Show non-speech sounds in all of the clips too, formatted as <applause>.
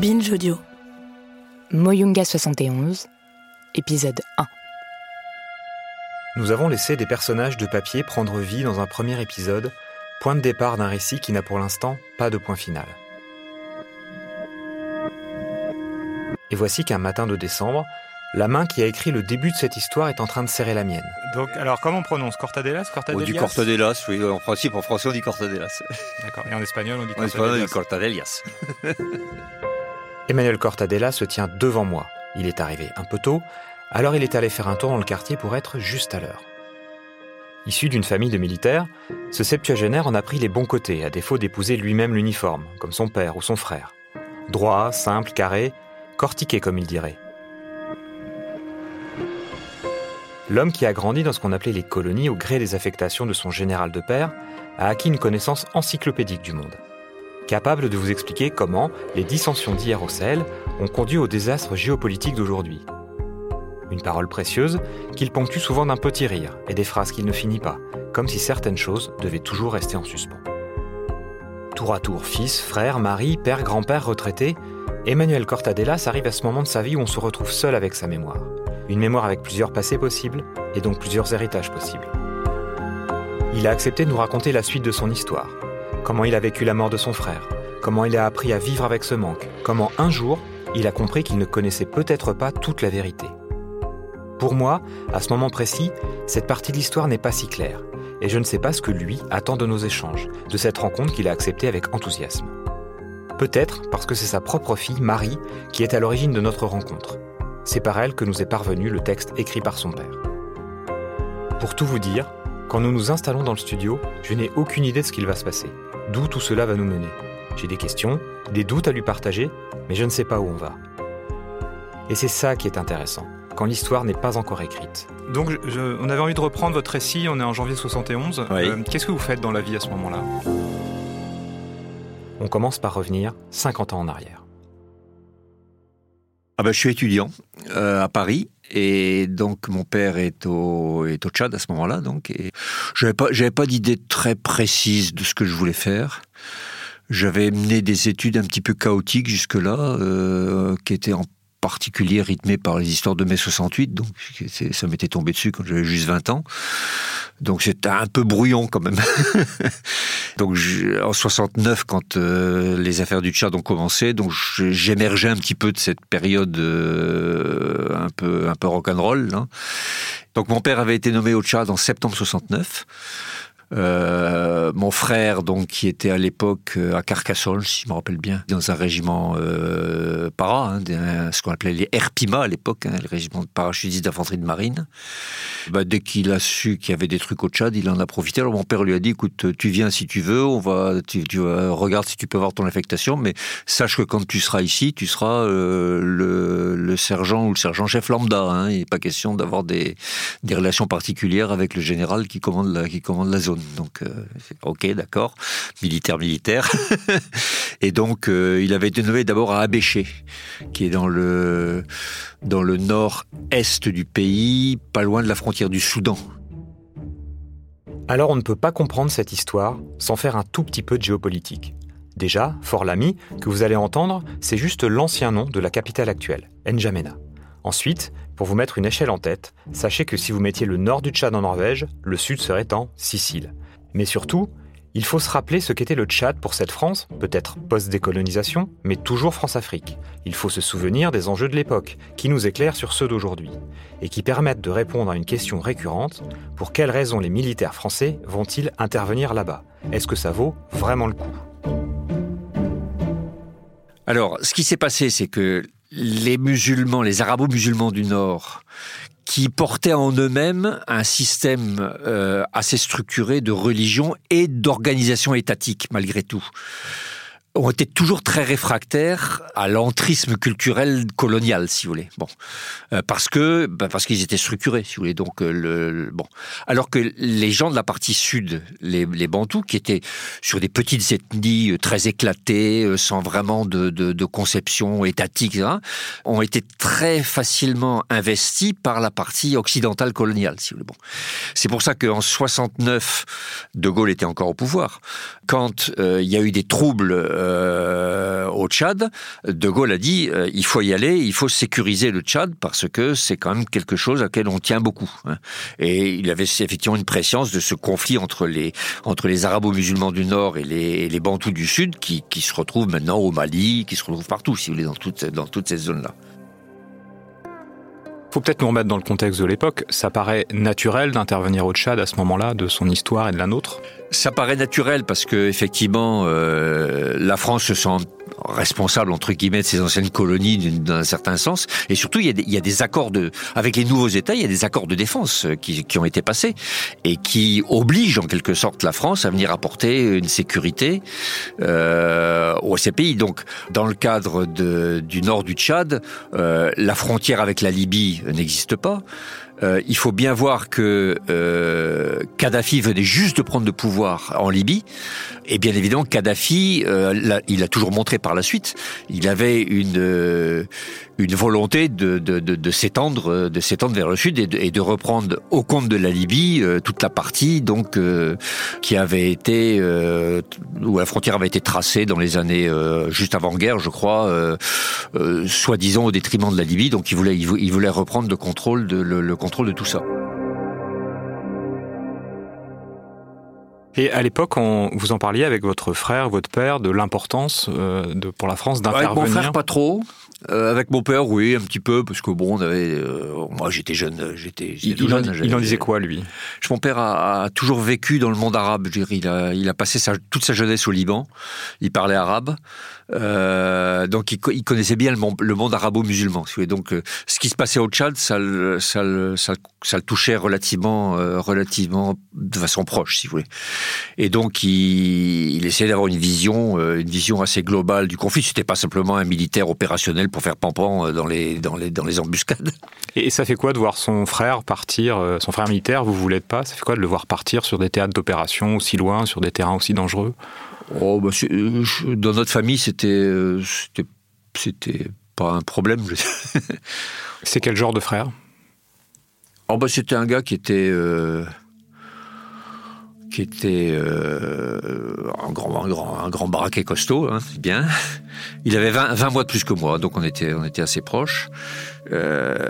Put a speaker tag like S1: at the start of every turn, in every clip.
S1: Binge Audio.
S2: Moyunga 71, épisode 1.
S3: Nous avons laissé des personnages de papier prendre vie dans un premier épisode, point de départ d'un récit qui n'a pour l'instant pas de point final. Et voici qu'un matin de décembre, la main qui a écrit le début de cette histoire est en train de serrer la mienne.
S4: Donc, alors, comment on prononce? Cortadelas?
S5: On
S4: Cortadelas
S5: dit Cortadelas, oui. En principe, en français, on dit Cortadelas.
S4: D'accord. Et en espagnol, on dit
S5: En espagnol, on dit
S4: Cortadelas. <laughs>
S3: Emmanuel Cortadella se tient devant moi. Il est arrivé un peu tôt, alors il est allé faire un tour dans le quartier pour être juste à l'heure. Issu d'une famille de militaires, ce septuagénaire en a pris les bons côtés, à défaut d'épouser lui-même l'uniforme, comme son père ou son frère. Droit, simple, carré, cortiqué comme il dirait. L'homme qui a grandi dans ce qu'on appelait les colonies au gré des affectations de son général de père a acquis une connaissance encyclopédique du monde capable de vous expliquer comment les dissensions d'hier au Sahel ont conduit au désastre géopolitique d'aujourd'hui. Une parole précieuse qu'il ponctue souvent d'un petit rire et des phrases qu'il ne finit pas, comme si certaines choses devaient toujours rester en suspens. Tour à tour fils, frère, mari, père, grand-père retraité, Emmanuel Cortadelas arrive à ce moment de sa vie où on se retrouve seul avec sa mémoire. Une mémoire avec plusieurs passés possibles et donc plusieurs héritages possibles. Il a accepté de nous raconter la suite de son histoire, comment il a vécu la mort de son frère, comment il a appris à vivre avec ce manque, comment un jour, il a compris qu'il ne connaissait peut-être pas toute la vérité. Pour moi, à ce moment précis, cette partie de l'histoire n'est pas si claire, et je ne sais pas ce que lui attend de nos échanges, de cette rencontre qu'il a acceptée avec enthousiasme. Peut-être parce que c'est sa propre fille, Marie, qui est à l'origine de notre rencontre. C'est par elle que nous est parvenu le texte écrit par son père. Pour tout vous dire, quand nous nous installons dans le studio, je n'ai aucune idée de ce qu'il va se passer, d'où tout cela va nous mener. J'ai des questions, des doutes à lui partager, mais je ne sais pas où on va. Et c'est ça qui est intéressant, quand l'histoire n'est pas encore écrite.
S4: Donc, je- on avait envie de reprendre votre récit. On est en janvier 71.
S5: Oui.
S4: Euh, Qu'est-ce que vous faites dans la vie à ce moment-là?
S3: On commence par revenir 50 ans en arrière.
S5: Ah ben, je suis étudiant euh, à Paris et donc mon père est au, est au Tchad à ce moment-là. Donc, j'avais pas, j'avais pas d'idée très précise de ce que je voulais faire. J'avais mené des études un petit peu chaotiques jusque-là, euh, qui étaient en particulier rythmées par les histoires de mai 68. Donc, ça m'était tombé dessus quand j'avais juste 20 ans. Donc, c'était un peu brouillon quand même. <laughs> donc, je- en 69, quand euh, les affaires du Tchad ont commencé, donc j'émergeais un petit peu de cette période euh, un peu un peu rock'n'roll. hein. Donc, mon père avait été nommé au Tchad en septembre 69. Euh, mon frère, donc, qui était à l'époque euh, à Carcassonne, si je me rappelle bien, dans un régiment euh, para, hein, des- ce qu'on appelait les RPIMA à l'époque, hein, le régiment de parachutistes d'infanterie de marine. Bah, dès qu'il a su qu'il y avait des trucs au Tchad, il en a profité. Alors mon père lui a dit, écoute, tu viens si tu veux, on va, tu, tu regarde si tu peux avoir ton affectation, mais sache que quand tu seras ici, tu seras euh, le, sergent ou le sergent-chef lambda. Hein, il n'est pas question d'avoir des, relations particulières avec le général qui commande la zone. Donc, euh, ok, d'accord, militaire, militaire. <laughs> Et donc, euh, il avait été nommé d'abord à Abéché, qui est dans le, dans le nord-est du pays, pas loin de la frontière du Soudan.
S3: Alors on ne peut pas comprendre cette histoire sans faire un tout petit peu de géopolitique. Déjà, Fort Lamy, que vous allez entendre, c'est juste l'ancien nom de la capitale actuelle, N'Djamena. Ensuite, pour vous mettre une échelle en tête, sachez que si vous mettiez le nord du Tchad en Norvège, le sud serait en Sicile. Mais surtout, il faut se rappeler ce qu'était le Tchad pour cette France, peut-être post-décolonisation, mais toujours France-Afrique. Il faut se souvenir des enjeux de l'époque, qui nous éclairent sur ceux d'aujourd'hui, et qui permettent de répondre à une question récurrente, pour quelles raisons les militaires français vont-ils intervenir là-bas? Est-ce que ça vaut vraiment le coup?
S5: Alors, ce qui s'est passé, c'est que les musulmans, les arabo-musulmans du Nord, qui portaient en eux-mêmes un système euh, assez structuré de religion et d'organisation étatique, malgré tout ont été toujours très réfractaires à l'entrisme culturel colonial, si vous voulez. Bon, euh, parce que bah, parce qu'ils étaient structurés, si vous voulez. Donc euh, le, bon, alors que les gens de la partie sud, les, les Bantous, qui étaient sur des petites ethnies euh, très éclatées, sans vraiment de, de, de conception étatique, hein, ont été très facilement investis par la partie occidentale coloniale, si vous voulez. Bon, c'est pour ça qu'en 69, De Gaulle était encore au pouvoir. Quand il y a eu des troubles euh, au Tchad, De Gaulle a dit euh, il faut y aller, il faut sécuriser le Tchad parce que c'est quand même quelque chose à laquelle on tient beaucoup. Hein. Et il avait effectivement une préscience de ce conflit entre les entre les arabo-musulmans du Nord et les, les Bantous du Sud qui, qui se retrouvent maintenant au Mali, qui se retrouvent partout, si vous voulez, dans toutes dans toutes ces zones-là
S4: faut peut-être nous remettre dans le contexte de l'époque. Ça paraît naturel d'intervenir au Tchad à ce moment-là, de son histoire et de la nôtre?
S5: Ça paraît naturel parce que effectivement, euh, la France se sent responsable entre guillemets de ces anciennes colonies d'un certain sens. Et surtout, il y, a des, il y, a des, accords de, avec les nouveaux États, il y a des accords de défense euh, qui, qui, ont été passés et qui obligent en quelque sorte la France à venir apporter une sécurité euh, à ces pays. Donc, dans le cadre de, du nord du Tchad, euh, la frontière avec la Libye n'existe pas. Euh, il faut bien voir que euh, Kadhafi venait juste de prendre le pouvoir en Libye. Et bien évidemment, Kadhafi, euh, il a toujours montré par la suite, il avait une euh, une volonté de, de, de, s'étendre de s'étendre vers le sud et de, et reprendre au compte de la Libye euh, toute la partie donc qui avait été où la frontière avait été tracée dans les années juste avant guerre, je crois, soi-disant au détriment de la Libye. Donc il voulait il voulait reprendre le contrôle de le contrôle de tout ça.
S4: Et à l'époque, vous en parliez avec votre frère, votre père, de l'importance euh, pour la France d'intervenir.
S5: Avec mon frère, pas trop. Euh, avec mon père, oui, un petit peu, parce que bon, on avait, euh, moi j'étais jeune, j'étais.
S4: Il, en, il en disait quoi lui?
S5: Mon père a, a, toujours vécu dans le monde arabe. Je il a, il a passé sa, toute sa jeunesse au Liban. Il parlait arabe. Euh, donc il, connaissait bien le monde, arabo-musulman. Donc euh, ce qui se passait au Tchad, ça, le touchait relativement, euh, relativement de façon proche, si vous voulez. Et donc il, essayait d'avoir une vision, une vision assez globale du conflit. C'était pas simplement un militaire opérationnel pour faire pampan dans les, dans les, embuscades.
S4: Et ça fait quoi de voir son frère partir, son frère militaire, vous voulez pas Ça fait quoi de le voir partir sur des théâtres d'opération aussi loin, sur des terrains aussi dangereux?
S5: Oh, bah, dans notre famille, c'était, c'était, c'était pas un problème.
S4: C'est quel genre de frère?
S5: Oh, bah, c'était un gars qui était. Euh, qui était euh, un, grand, un, grand, un grand baraquet costaud, hein, bien. Il avait 20, 20, mois de plus que moi, donc on était, on était assez proches. Euh,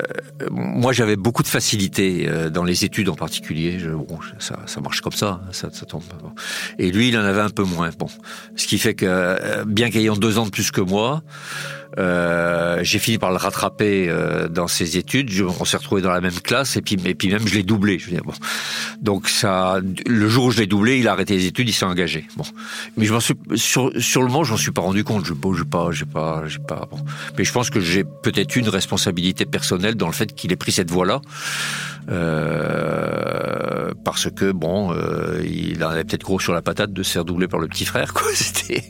S5: moi, j'avais beaucoup de facilité euh, dans les études en particulier. Je, bon, ça, ça, marche comme ça, hein, ça, ça tombe. Bon. Et lui, il en avait un peu moins. Bon, ce qui fait que, euh, bien qu'ayant deux ans de plus que moi, euh, j'ai fini par le rattraper euh, dans ses études. Je, on s'est retrouvé dans la même classe et puis, et puis même je l'ai doublé. Je veux dire, bon. Donc ça, le jour où je l'ai doublé, il a arrêté les études, il s'est engagé. Bon, mais je m'en suis sur, sur le moment, je m'en suis pas rendu compte. Je, bon, j'ai pas, j'ai pas, j'ai pas. Bon. Mais je pense que j'ai peut-être une responsabilité personnelle dans le fait qu'il ait pris cette voie-là. Euh, parce que bon, euh, il en avait peut-être gros sur la patate de se faire doubler par le petit frère, quoi. <laughs> C'était.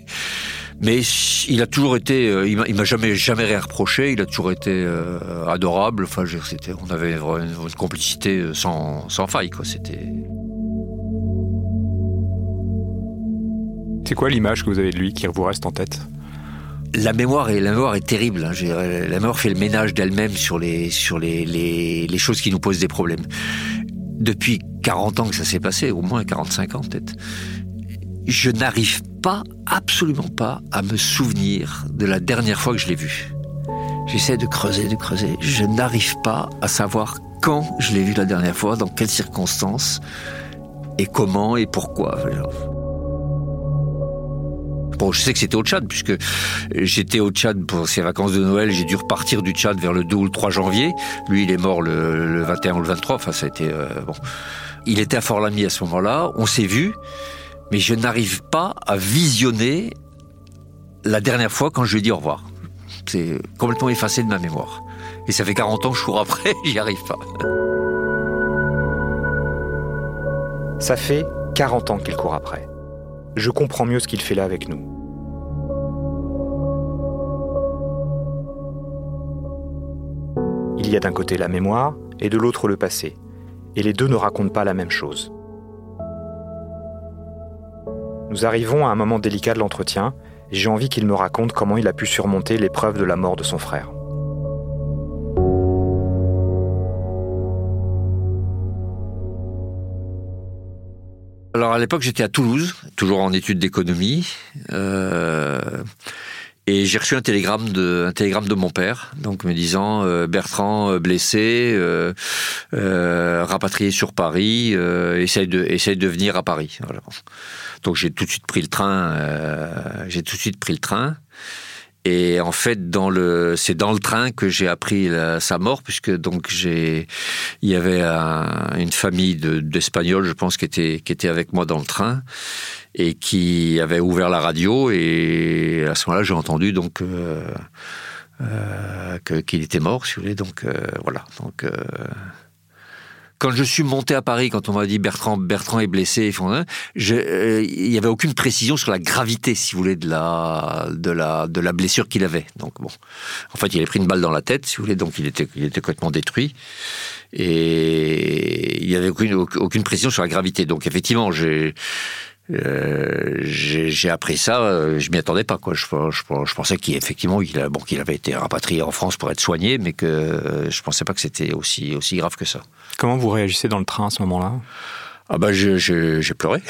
S5: Mais il a toujours été, euh, il m'a jamais jamais rien reproché. Il a toujours été euh, adorable. Enfin, c'était, on avait une, une complicité sans, sans faille, quoi. C'était.
S4: C'est quoi l'image que vous avez de lui qui vous reste en tête?
S5: La mémoire est la mémoire est terrible. Hein. La mémoire fait le ménage d'elle-même sur les sur les, les, les choses qui nous posent des problèmes. Depuis 40 ans que ça s'est passé, au moins 45 ans peut-être, je n'arrive pas, absolument pas, à me souvenir de la dernière fois que je l'ai vu. J'essaie de creuser, de creuser. Je n'arrive pas à savoir quand je l'ai vu la dernière fois, dans quelles circonstances, et comment et pourquoi. Bon, je sais que c'était au Tchad, puisque j'étais au Tchad pour ces vacances de Noël. J'ai dû repartir du Tchad vers le 2 ou le 3 janvier. Lui, il est mort le, le 21 ou le 23. Enfin, ça a été... Euh, bon. Il était à Fort-Lamy à ce moment-là. On s'est vu mais je n'arrive pas à visionner la dernière fois quand je lui ai dit au revoir. C'est complètement effacé de ma mémoire. Et ça fait 40 ans que je cours après, <laughs> j'y arrive pas.
S3: Ça fait 40 ans qu'il court après. Je comprends mieux ce qu'il fait là avec nous. Il y a d'un côté la mémoire et de l'autre le passé, et les deux ne racontent pas la même chose. Nous arrivons à un moment délicat de l'entretien, et j'ai envie qu'il me raconte comment il a pu surmonter l'épreuve de la mort de son frère.
S5: Alors à l'époque j'étais à Toulouse, toujours en études d'économie. Euh, et j'ai reçu un télégramme de un télégramme de mon père, donc me disant euh, Bertrand euh, blessé, euh, euh, rapatrié sur Paris, euh, essaye de essaye de venir à Paris. Voilà. Donc j'ai tout de suite pris le train. euh, j'ai tout de suite pris le train. Et en fait, c'est dans le train que j'ai appris sa mort, puisque donc il y avait un- une famille de, d'Espagnols, je pense, qui était, avec moi dans le train et qui avait ouvert la radio. Et à ce moment-là, j'ai entendu donc euh, euh, qu'il était mort, si vous voulez. Donc euh, voilà. Quand je suis monté à Paris, quand on m'a dit Bertrand, Bertrand est blessé, hein, euh, il n'y avait aucune précision sur la gravité, si vous voulez, de la, de la, de la blessure qu'il avait. Donc bon, en fait, il avait pris une balle dans la tête, si vous voulez, donc il était, il était complètement détruit. Et il n'y avait aucune, aucune précision sur la gravité. Donc effectivement, j'ai, euh, j'ai appris ça, euh, je m'y attendais pas quoi. Je, je, je pensais qu'effectivement il, bon, qu'il avait été rapatrié en France pour être soigné, mais que euh, je pensais pas que c'était aussi aussi grave que ça.
S4: Comment vous réagissez dans le train à ce moment-là?
S5: Ah bah je- je- j'ai pleuré.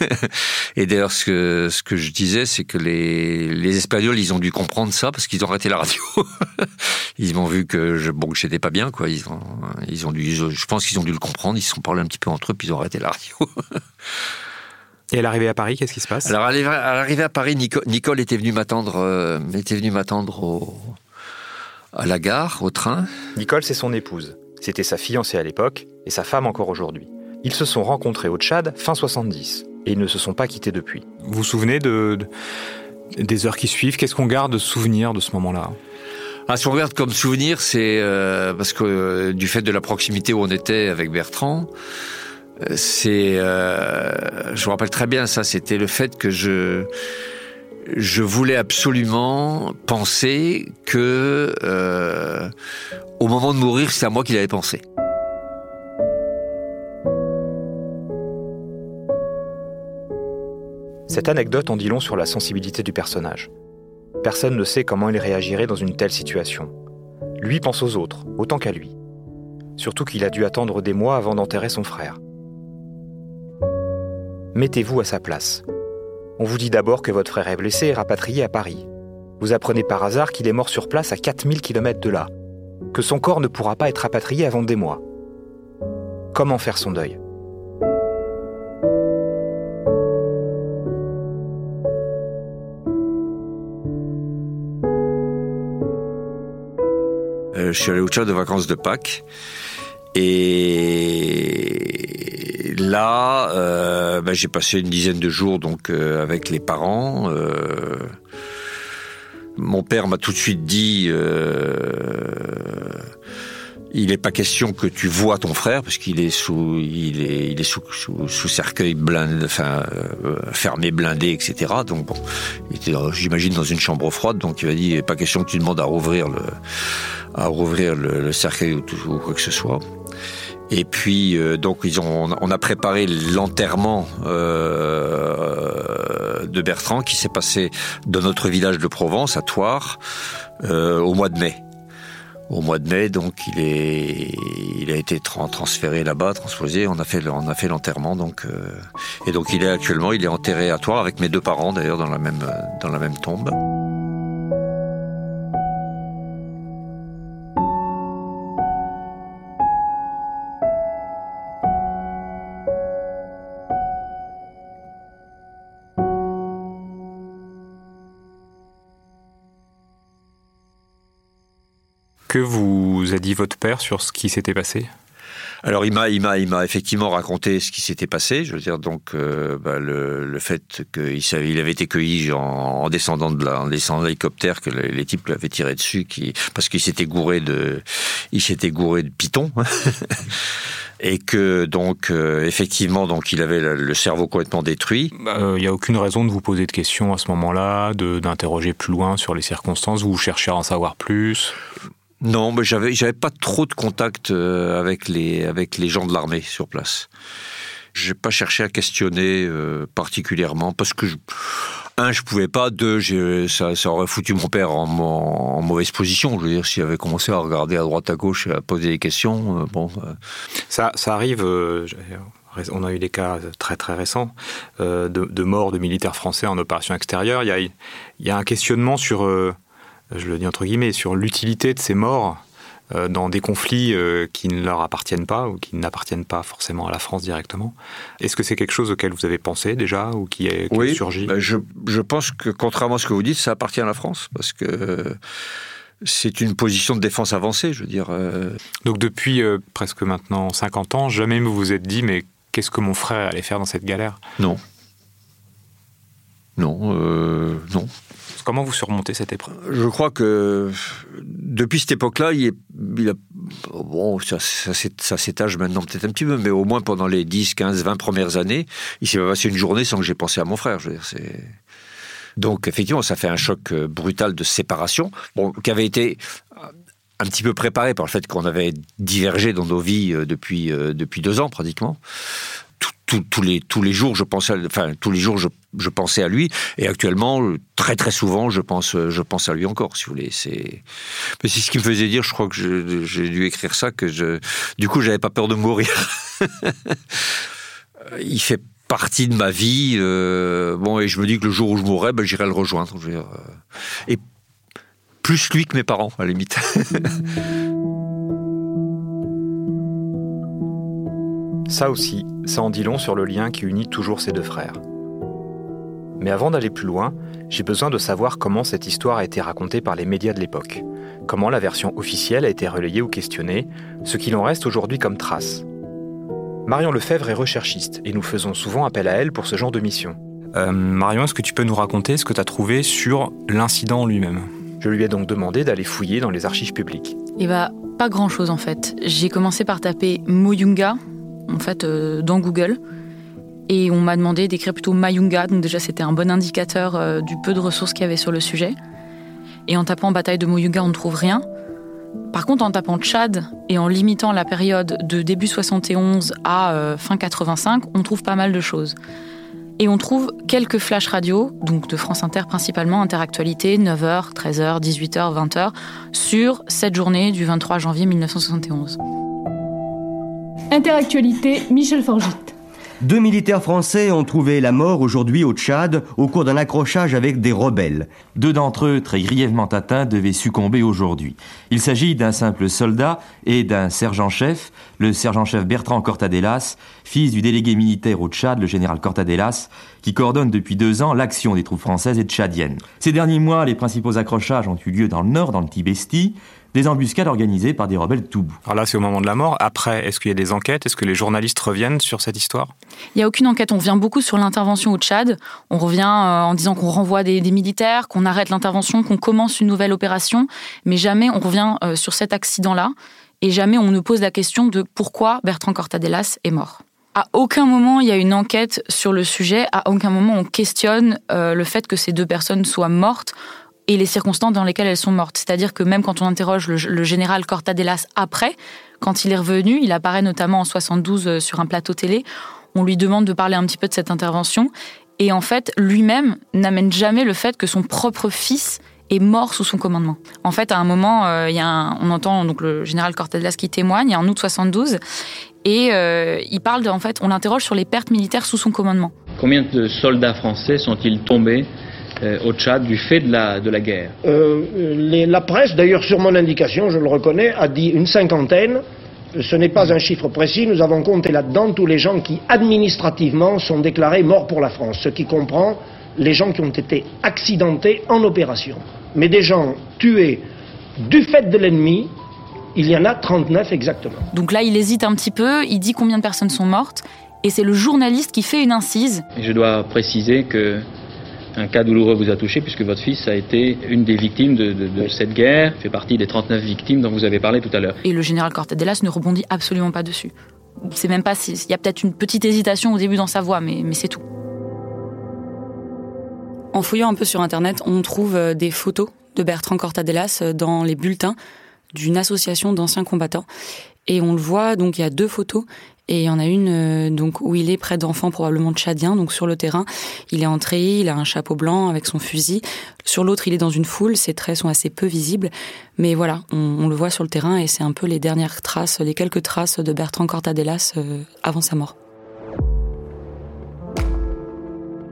S5: <laughs> Et d'ailleurs ce que ce que je disais c'est que les les Espagnols ils ont dû comprendre ça parce qu'ils ont arrêté la radio. <laughs> ils m'ont vu que je bon que j'étais pas bien quoi. Ils ont ils ont dû je pense qu'ils ont dû le comprendre. Ils se sont parlé un petit peu entre eux puis ils ont arrêté la radio. <laughs>
S4: Et à l'arrivée à Paris, qu'est-ce qui se passe?
S5: Alors à l'arrivée à Paris, Nico- Nicole était venue m'attendre, euh, était venue m'attendre au, à la gare, au train.
S3: Nicole, c'est son épouse. C'était sa fiancée à l'époque et sa femme encore aujourd'hui. Ils se sont rencontrés au Tchad fin 70 et ils ne se sont pas quittés depuis.
S4: Vous vous souvenez de, de- des heures qui suivent? Qu'est-ce qu'on garde de souvenir de ce moment-là?
S5: Ah, si on regarde comme souvenir, c'est euh, parce que euh, du fait de la proximité où on était avec Bertrand, euh, c'est, euh, je me rappelle très bien ça. C'était le fait que je je voulais absolument penser que euh, au moment de mourir, c'est à moi qu'il avait pensé.
S3: Cette anecdote en dit long sur la sensibilité du personnage. Personne ne sait comment il réagirait dans une telle situation. Lui pense aux autres, autant qu'à lui. Surtout qu'il a dû attendre des mois avant d'enterrer son frère. Mettez-vous à sa place. On vous dit d'abord que votre frère est blessé et rapatrié à Paris. Vous apprenez par hasard qu'il est mort sur place à 4000 km de là, que son corps ne pourra pas être rapatrié avant des mois. Comment faire son deuil?
S5: Euh, je suis allé au Tchad de vacances de Pâques. Et là, euh, ben, j'ai passé une dizaine de jours donc euh, avec les parents. Euh, mon père m'a tout de suite dit il n'est pas question que tu vois ton frère parce qu'il est sous il est sous cercueil blindé, enfin fermé blindé etc. Donc bon, il était j'imagine dans une chambre froide donc il m'a dit pas question que tu demandes à rouvrir le à rouvrir le, le cercueil ou, tout- ou quoi que ce soit. Et puis euh, donc ils ont, on a préparé l'enterrement euh, de Bertrand qui s'est passé dans notre village de Provence à Toire euh, au mois de mai. Au mois de mai, donc il est, il a été tra- transféré là-bas, transposé. On a fait, on a fait l'enterrement, donc euh, et donc il est actuellement, il est enterré à Toire avec mes deux parents d'ailleurs dans la même, dans la même tombe.
S4: Que vous a dit votre père sur ce qui s'était passé?
S5: Alors il m'a, il m'a, il m'a effectivement raconté ce qui s'était passé. Je veux dire donc euh, bah, le, le, fait qu'il savait, il avait été cueilli en, en descendant de la, en descendant de l'hélicoptère que les, les types l'avaient tiré dessus, qui, parce qu'il s'était gouré de, il s'était gouré de pitons. <laughs> et que donc euh, effectivement donc il avait le cerveau complètement détruit.
S4: Il bah, n'y a aucune raison de vous poser de questions à ce moment-là, d'interroger plus loin sur les circonstances. Vous cherchez à en savoir plus?
S5: Non, mais j'avais pas trop de contact euh, avec les avec les gens de l'armée sur place. J'ai pas cherché à questionner euh, particulièrement parce que je, un, je pouvais pas. Deux, ça, aurait foutu mon père en, mauvaise position. Je veux dire, s'il avait commencé à regarder à droite à gauche et à poser des questions, euh, bon.
S4: Ça, ça arrive. On a eu des cas très très récents de, de morts de militaires français en opération extérieure. Il y a, il y a un questionnement sur je le dis entre guillemets, sur l'utilité de ces morts euh, dans des conflits euh, qui ne leur appartiennent pas ou qui n'appartiennent pas forcément à la France directement. Est-ce que c'est quelque chose auquel vous avez pensé déjà ou qui est, qui
S5: oui,
S4: est surgi?
S5: ben je, je pense que contrairement à ce que vous dites, ça appartient à la France parce que c'est une position de défense avancée, je veux dire. Euh...
S4: Donc depuis euh, presque maintenant 50 ans, jamais vous vous êtes dit mais qu'est-ce que mon frère allait faire dans cette galère?
S5: Non. Non, euh, non.
S4: Comment vous surmontez cette épreuve?
S5: Je crois que depuis cette époque-là, il, il, a bon, ça, s'étage maintenant peut-être un petit peu, mais au moins pendant les 10, 15, 20 premières années, il s'est pas passé une journée sans que j'ai pensé à mon frère. Je c'est donc effectivement, ça fait un choc brutal de séparation, qui avait été un petit peu préparé par le fait qu'on avait divergé dans nos vies depuis depuis deux ans pratiquement. Tous, les, tous les jours, je pensais, à, enfin, tous les jours, je, je, pensais à lui. Et actuellement, très, très souvent, je pense, je pense à lui encore, si vous voulez. C'est, mais c'est ce qui me faisait dire, je crois que j'ai dû écrire ça, que je, du coup, j'avais pas peur de mourir. <laughs> Il fait partie de ma vie. Euh, bon, et je me dis que le jour où je mourrai, ben, j'irai le rejoindre. Euh, et plus lui que mes parents, à la limite. <laughs>
S3: Ça aussi, ça en dit long sur le lien qui unit toujours ces deux frères. Mais avant d'aller plus loin, j'ai besoin de savoir comment cette histoire a été racontée par les médias de l'époque, comment la version officielle a été relayée ou questionnée, ce qu'il en reste aujourd'hui comme trace. Marion Lefebvre est recherchiste et nous faisons souvent appel à elle pour ce genre de mission.
S4: Euh, Marion, est-ce que tu peux nous raconter ce que tu as trouvé sur l'incident lui-même?
S3: Je lui ai donc demandé d'aller fouiller dans les archives publiques.
S1: Eh bah, pas grand-chose en fait. J'ai commencé par taper Moyunga, en fait, euh, dans Google. Et on m'a demandé d'écrire plutôt Mayunga, donc déjà c'était un bon indicateur euh, du peu de ressources qu'il y avait sur le sujet. Et en tapant bataille de Moyunga, on ne trouve rien. Par contre, en tapant Tchad et en limitant la période de début 71 à euh, fin 85, on trouve pas mal de choses. Et on trouve quelques flashs radio, donc de France Inter principalement, Interactualité, 9h, 13h, 18h, 20h, sur cette journée du 23 janvier 1971.
S6: Interactualité, Michel Forgit.
S7: Deux militaires français ont trouvé la mort aujourd'hui au Tchad au cours d'un accrochage avec des rebelles.
S8: Deux d'entre eux, très grièvement atteints, devaient succomber aujourd'hui. Il s'agit d'un simple soldat et d'un sergent-chef, le sergent-chef Bertrand Cortadelas, fils du délégué militaire au Tchad, le général Cortadelas, qui coordonne depuis deux ans l'action des troupes françaises et tchadiennes. Ces derniers mois, les principaux accrochages ont eu lieu dans le nord, dans le Tibesti, des embuscades organisées par des rebelles Toubou.
S4: Alors là, c'est au moment de la mort. Après, est-ce qu'il y a des enquêtes? Est-ce que les journalistes reviennent sur cette histoire?
S1: Il n'y a aucune enquête. On revient beaucoup sur l'intervention au Tchad. On revient euh, en disant qu'on renvoie des, des militaires, qu'on arrête l'intervention, qu'on commence une nouvelle opération. Mais jamais on revient euh, sur cet accident-là. Et jamais on ne pose la question de pourquoi Bertrand Cortadelas est mort. À aucun moment il y a une enquête sur le sujet. À aucun moment on questionne euh, le fait que ces deux personnes soient mortes et les circonstances dans lesquelles elles sont mortes. C'est-à-dire que même quand on interroge le, général Cortadelas après, quand il est revenu, il apparaît notamment en 72 sur un plateau télé, on lui demande de parler un petit peu de cette intervention. Et en fait, lui-même n'amène jamais le fait que son propre fils est mort sous son commandement. En fait, à un moment, euh, y a on entend donc le général Cortadelas qui témoigne, en août 72, et euh, il parle en fait, on l'interroge sur les pertes militaires sous son commandement.
S9: Combien de soldats français sont-ils tombés euh, au Tchad du fait de la, de la guerre
S10: euh, les, La presse, d'ailleurs sur mon indication, je le reconnais, a dit une cinquantaine. Ce n'est pas un chiffre précis, nous avons compté là-dedans tous les gens qui administrativement sont déclarés morts pour la France, ce qui comprend les gens qui ont été accidentés en opération. Mais des gens tués du fait de l'ennemi, Il y en a 39 exactement.
S1: Donc là, il hésite un petit peu, il dit combien de personnes sont mortes, et c'est le journaliste qui fait une incise.
S9: Je dois préciser que un cas douloureux vous a touché puisque votre fils a été une des victimes de, de- de cette guerre, fait partie des 39 victimes dont vous avez parlé tout à l'heure.
S1: Et le général Cortadelas ne rebondit absolument pas dessus. C'est même pas si. Il y a peut-être une petite hésitation au début dans sa voix, mais, mais c'est tout. En fouillant un peu sur Internet, on trouve euh, des photos de Bertrand Cortadelas euh, dans les bulletins d'une association d'anciens combattants. Et on le voit, donc il y a deux photos. Et il y en a une euh, donc où il est près d'enfants probablement tchadiens, donc sur le terrain. Il est entré, il a un chapeau blanc avec son fusil. Sur l'autre, il est dans une foule, ses traits sont assez peu visibles. Mais voilà, on, on le voit sur le terrain et c'est un peu les dernières traces, les quelques traces de Bertrand Cortadelas euh, avant sa mort.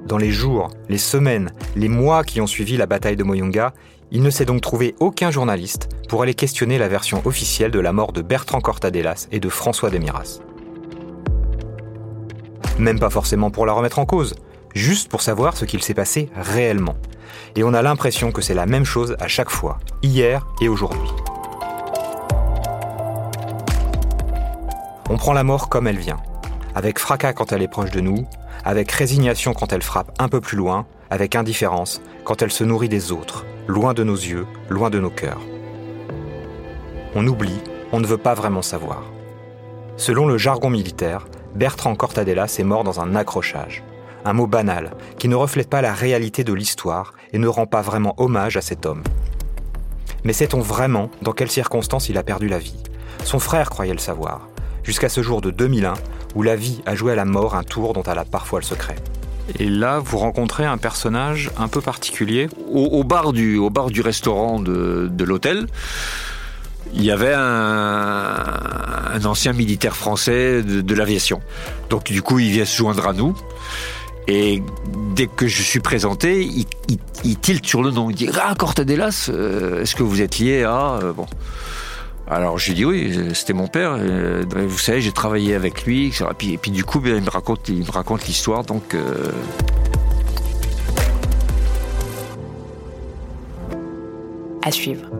S3: Dans les jours, les semaines, les mois qui ont suivi la bataille de Moyonga, il ne s'est donc trouvé aucun journaliste pour aller questionner la version officielle de la mort de Bertrand Cortadelas et de François Demiras. Même pas forcément pour la remettre en cause, juste pour savoir ce qu'il s'est passé réellement. Et on a l'impression que c'est la même chose à chaque fois, hier et aujourd'hui. On prend la mort comme elle vient, avec fracas quand elle est proche de nous, avec résignation quand elle frappe un peu plus loin, avec indifférence quand elle se nourrit des autres, loin de nos yeux, loin de nos cœurs. On oublie, on ne veut pas vraiment savoir. Selon le jargon militaire, Bertrand Cortadelas est mort dans un accrochage. Un mot banal, qui ne reflète pas la réalité de l'histoire et ne rend pas vraiment hommage à cet homme. Mais sait-on vraiment dans quelles circonstances il a perdu la vie? Son frère croyait le savoir, jusqu'à ce jour de 2001 où la vie a joué à la mort un tour dont elle a parfois le secret.
S4: Et là, vous rencontrez un personnage un peu particulier.
S5: Au, bar, du, au bar du restaurant de l'hôtel, il y avait un, un ancien militaire français de, l'aviation. Donc du coup, il vient se joindre à nous. Et dès que je suis présenté, il, il, il tilte sur le nom. Il dit Ah, Cortadelas, euh, est-ce que vous êtes lié à. euh, Bon. Alors je lui dis oui, c'était mon père. euh, vous savez, j'ai travaillé avec lui. Et puis, et puis du coup, ben, il me raconte, il me raconte l'histoire. Donc euh,
S2: À suivre.